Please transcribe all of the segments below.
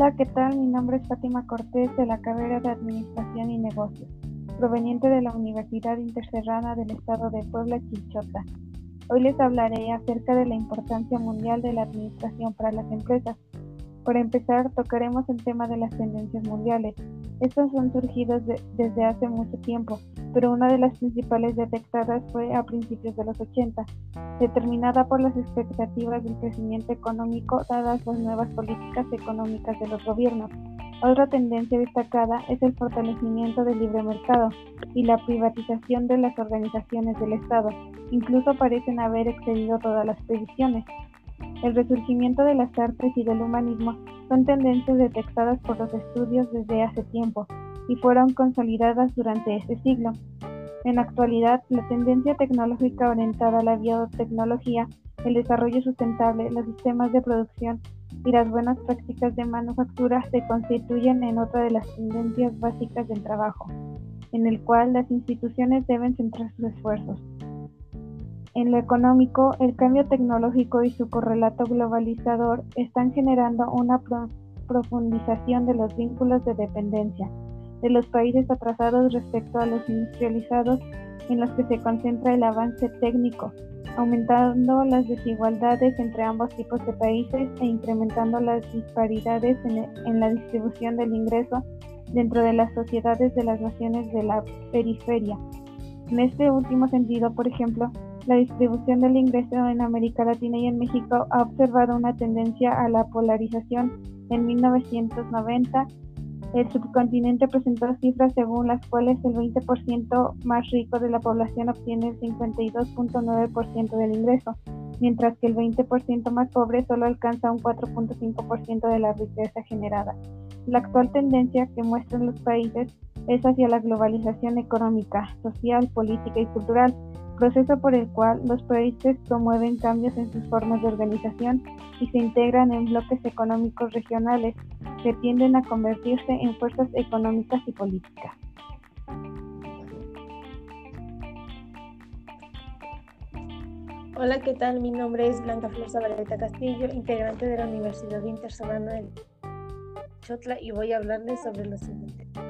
Hola, ¿qué tal? Mi nombre es Fátima Cortés de la carrera de Administración y Negocios, proveniente de la Universidad Intercerrada del Estado de Puebla, Chilchota. Hoy les hablaré acerca de la importancia mundial de la administración para las empresas. Por empezar, tocaremos el tema de las tendencias mundiales. Estas son surgidas desde hace mucho tiempo, pero una de las principales detectadas fue a principios de los 80, determinada por las expectativas del crecimiento económico dadas las nuevas políticas económicas de los gobiernos. Otra tendencia destacada es el fortalecimiento del libre mercado y la privatización de las organizaciones del Estado. Incluso parecen haber excedido todas las previsiones. El resurgimiento de las artes y del humanismo son tendencias detectadas por los estudios desde hace tiempo y fueron consolidadas durante este siglo. En la actualidad, la tendencia tecnológica orientada a la biotecnología, el desarrollo sustentable, los sistemas de producción y las buenas prácticas de manufactura se constituyen en otra de las tendencias básicas del trabajo, en el cual las instituciones deben centrar sus esfuerzos. En lo económico, el cambio tecnológico y su correlato globalizador están generando una profundización de los vínculos de dependencia de los países atrasados respecto a los industrializados en los que se concentra el avance técnico, aumentando las desigualdades entre ambos tipos de países e incrementando las disparidades en, en la distribución del ingreso dentro de las sociedades de las naciones de la periferia. En este último sentido, por ejemplo, la distribución del ingreso en América Latina y en México ha observado una tendencia a la polarización en 1990. El subcontinente presentó cifras según las cuales el 20% más rico de la población obtiene el 52.9% del ingreso, mientras que el 20% más pobre solo alcanza un 4.5% de la riqueza generada. La actual tendencia que muestran los países es hacia la globalización económica, social, política y cultural, proceso por el cual los países promueven cambios en sus formas de organización y se integran en bloques económicos regionales que tienden a convertirse en fuerzas económicas y políticas. Hola, ¿qué tal? Mi nombre es Blanca Flor Zabaleta Castillo, integrante de la Universidad Intersonana de Chotla y voy a hablarles sobre lo siguiente.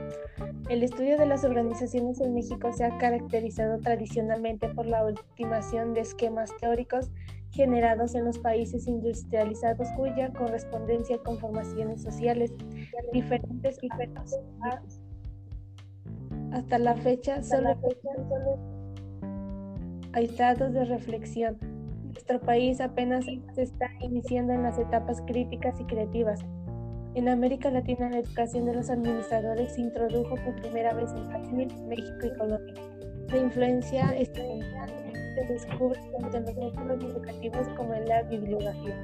El estudio de las organizaciones en México se ha caracterizado tradicionalmente por la ultimación de esquemas teóricos generados en los países industrializados cuya correspondencia con formaciones sociales diferentes y hasta la fecha solo aislados de reflexión. Nuestro país apenas se está iniciando en las etapas críticas y creativas en América Latina, la educación de los administradores se introdujo por primera vez en Brasil, México y Colombia. La influencia estadounidense se descubre tanto en los métodos educativos como en la bibliografía.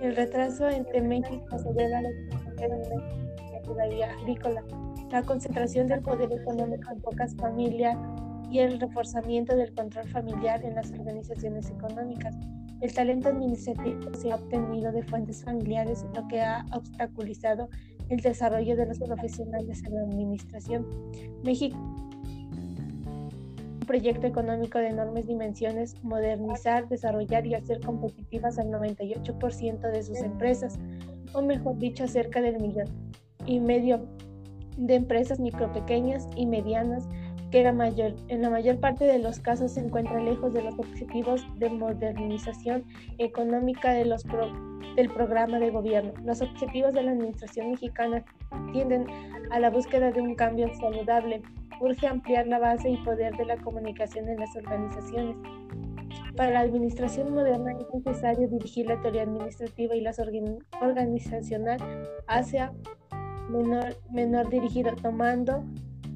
El retraso entre México se debe a la todavía agrícola, la concentración del poder económico en pocas familias y el reforzamiento del control familiar en las organizaciones económicas. El talento administrativo se ha obtenido de fuentes familiares, lo que ha obstaculizado el desarrollo de los profesionales en la administración. México un proyecto económico de enormes dimensiones, modernizar, desarrollar y hacer competitivas al 98% de sus empresas, o mejor dicho, cerca del millón y medio de empresas micro, pequeñas y medianas que la mayor, en la mayor parte de los casos se encuentra lejos de los objetivos de modernización económica de los del programa de gobierno. Los objetivos de la administración mexicana tienden a la búsqueda de un cambio saludable. Urge ampliar la base y poder de la comunicación en las organizaciones. Para la administración moderna es necesario dirigir la teoría administrativa y la organizacional hacia menor, menor dirigido, tomando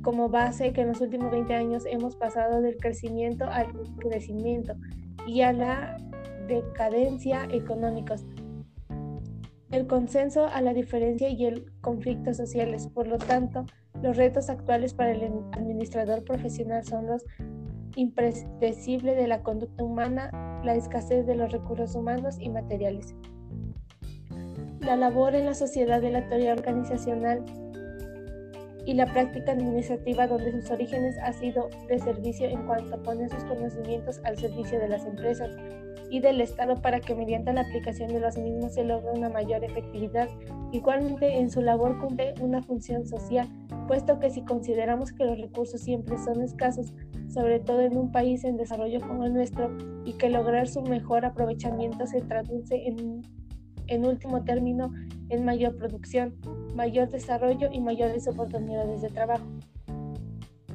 como base que en los últimos 20 años hemos pasado del crecimiento al crecimiento y a la decadencia económicos. El consenso a la diferencia y el conflicto sociales. Por lo tanto, los retos actuales para el administrador profesional son los impredecibles de la conducta humana, la escasez de los recursos humanos y materiales. La labor en la sociedad de la teoría organizacional y la práctica administrativa donde sus orígenes ha sido de servicio en cuanto pone sus conocimientos al servicio de las empresas y del Estado para que mediante la aplicación de los mismos se logre una mayor efectividad. Igualmente en su labor cumple una función social, puesto que si consideramos que los recursos siempre son escasos, sobre todo en un país en desarrollo como el nuestro, y que lograr su mejor aprovechamiento se traduce en, en último término en mayor producción, mayor desarrollo y mayores oportunidades de trabajo.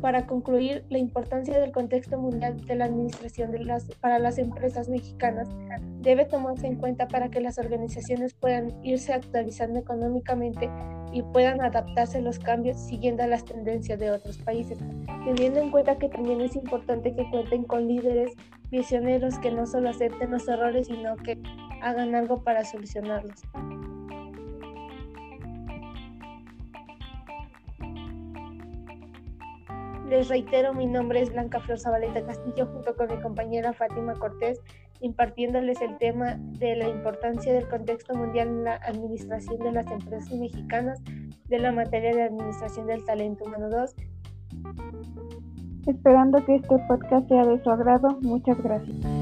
Para concluir, la importancia del contexto mundial de la administración de las, para las empresas mexicanas debe tomarse en cuenta para que las organizaciones puedan irse actualizando económicamente y puedan adaptarse a los cambios siguiendo las tendencias de otros países, teniendo en cuenta que también es importante que cuenten con líderes visioneros que no solo acepten los errores, sino que hagan algo para solucionarlos. Les reitero, mi nombre es Blanca Flor Zabaleta Castillo, junto con mi compañera Fátima Cortés, impartiéndoles el tema de la importancia del contexto mundial en la administración de las empresas mexicanas de la materia de administración del talento humano 2. Esperando que este podcast sea de su agrado, muchas gracias.